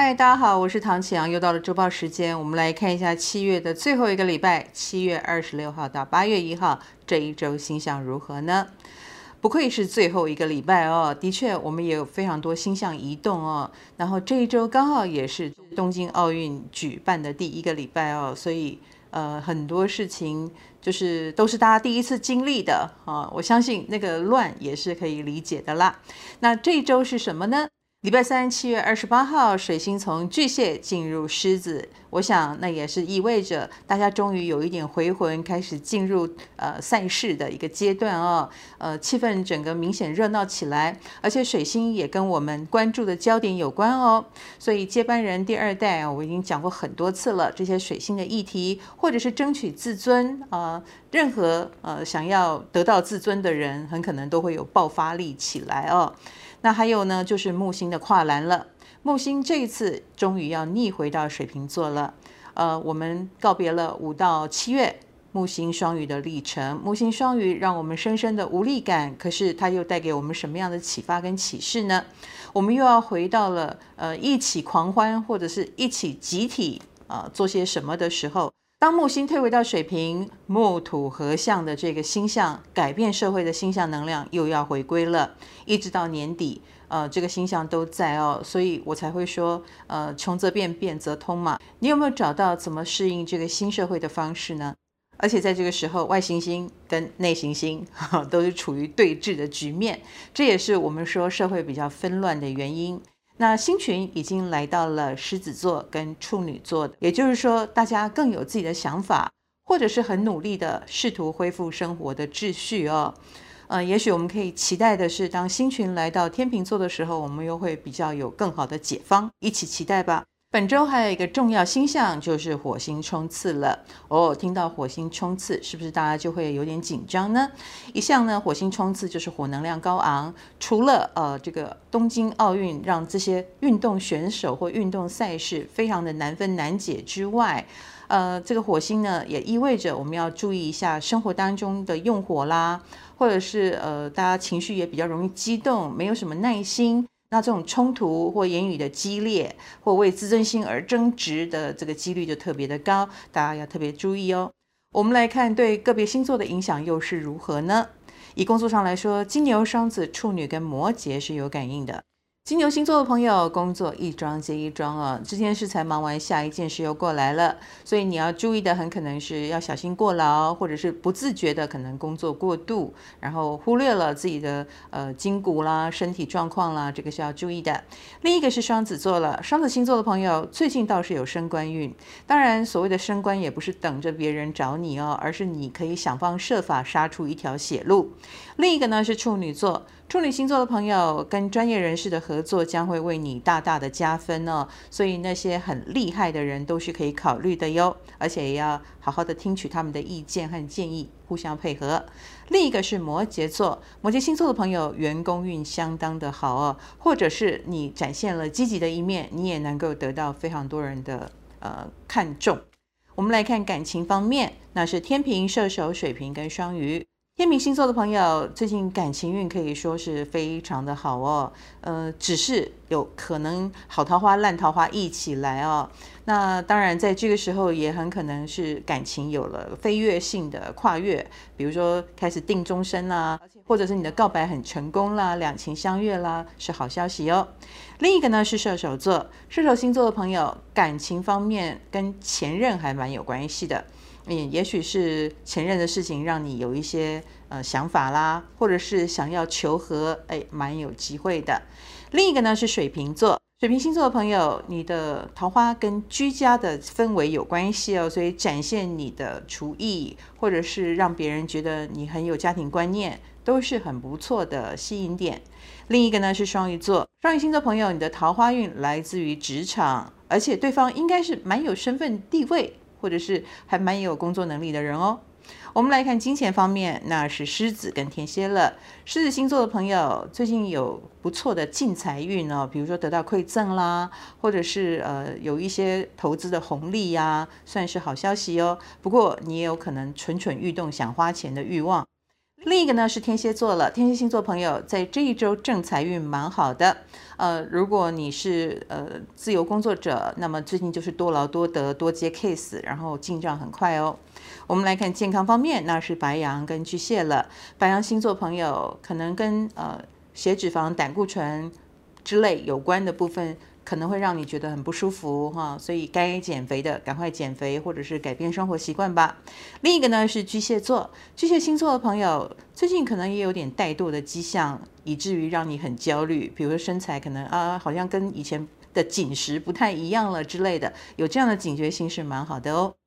嗨，大家好，我是唐启阳，又到了周报时间，我们来看一下七月的最后一个礼拜，七月二十六号到八月一号这一周星象如何呢？不愧是最后一个礼拜哦，的确，我们也有非常多星象移动哦。然后这一周刚好也是东京奥运举办的第一个礼拜哦，所以呃很多事情就是都是大家第一次经历的啊，我相信那个乱也是可以理解的啦。那这一周是什么呢？礼拜三，七月二十八号，水星从巨蟹进入狮子，我想那也是意味着大家终于有一点回魂，开始进入呃赛事的一个阶段哦。呃，气氛整个明显热闹起来，而且水星也跟我们关注的焦点有关哦。所以接班人第二代啊，我已经讲过很多次了，这些水星的议题，或者是争取自尊啊、任何呃想要得到自尊的人，很可能都会有爆发力起来哦。那还有呢，就是木星的跨栏了。木星这一次终于要逆回到水瓶座了。呃，我们告别了五到七月木星双鱼的历程。木星双鱼让我们深深的无力感，可是它又带给我们什么样的启发跟启示呢？我们又要回到了呃一起狂欢或者是一起集体啊、做些什么的时候。当木星退回到水瓶，木土合相的这个星象，改变社会的星象能量又要回归了，一直到年底，呃，这个星象都在哦，所以我才会说，呃，穷则变，变则通嘛。你有没有找到怎么适应这个新社会的方式呢？而且在这个时候，外行星跟内行星 都是处于对峙的局面，这也是我们说社会比较纷乱的原因。那星群已经来到了狮子座跟处女座的，也就是说，大家更有自己的想法，或者是很努力的试图恢复生活的秩序哦。呃，也许我们可以期待的是，当星群来到天秤座的时候，我们又会比较有更好的解方，一起期待吧。本周还有一个重要星象，就是火星冲刺了哦。听到火星冲刺，是不是大家就会有点紧张呢？一向呢，火星冲刺就是火能量高昂。除了呃这个东京奥运让这些运动选手或运动赛事非常的难分难解之外，呃，这个火星呢也意味着我们要注意一下生活当中的用火啦，或者是呃大家情绪也比较容易激动，没有什么耐心。那这种冲突或言语的激烈，或为自尊心而争执的这个几率就特别的高，大家要特别注意哦。我们来看对个别星座的影响又是如何呢？以工作上来说，金牛、双子、处女跟摩羯是有感应的。金牛星座的朋友，工作一桩接一桩啊，这件事才忙完，下一件事又过来了，所以你要注意的很可能是要小心过劳，或者是不自觉的可能工作过度，然后忽略了自己的呃筋骨啦、身体状况啦，这个是要注意的。另一个是双子座了，双子星座的朋友最近倒是有升官运，当然所谓的升官也不是等着别人找你哦，而是你可以想方设法杀出一条血路。另一个呢是处女座。处女星座的朋友跟专业人士的合作将会为你大大的加分哦，所以那些很厉害的人都是可以考虑的哟，而且也要好好的听取他们的意见和建议，互相配合。另一个是摩羯座，摩羯星座的朋友员工运相当的好哦，或者是你展现了积极的一面，你也能够得到非常多人的呃看重。我们来看感情方面，那是天秤、射手、水瓶跟双鱼。天秤星座的朋友，最近感情运可以说是非常的好哦。呃，只是有可能好桃花、烂桃花一起来哦。那当然，在这个时候也很可能是感情有了飞跃性的跨越，比如说开始定终身啦，或者是你的告白很成功啦，两情相悦啦，是好消息哦。另一个呢是射手座，射手星座的朋友，感情方面跟前任还蛮有关系的。嗯，也许是前任的事情让你有一些呃想法啦，或者是想要求和，哎，蛮有机会的。另一个呢是水瓶座，水瓶星座的朋友，你的桃花跟居家的氛围有关系哦，所以展现你的厨艺，或者是让别人觉得你很有家庭观念，都是很不错的吸引点。另一个呢是双鱼座，双鱼星座朋友，你的桃花运来自于职场，而且对方应该是蛮有身份地位。或者是还蛮有工作能力的人哦。我们来看金钱方面，那是狮子跟天蝎了。狮子星座的朋友最近有不错的进财运哦，比如说得到馈赠啦，或者是呃有一些投资的红利呀、算是好消息哦。不过你也有可能蠢蠢欲动想花钱的欲望。另一个呢是天蝎座了，天蝎星座朋友在这一周正财运蛮好的。呃，如果你是呃自由工作者，那么最近就是多劳多得，多接 case，然后进账很快哦。我们来看健康方面，那是白羊跟巨蟹了。白羊星座朋友可能跟呃血脂肪、胆固醇之类有关的部分。可能会让你觉得很不舒服哈，所以该减肥的赶快减肥，或者是改变生活习惯吧。另一个呢是巨蟹座，巨蟹星座的朋友最近可能也有点怠惰的迹象，以至于让你很焦虑。比如说身材可能啊，好像跟以前的紧实不太一样了之类的，有这样的警觉性是蛮好的哦。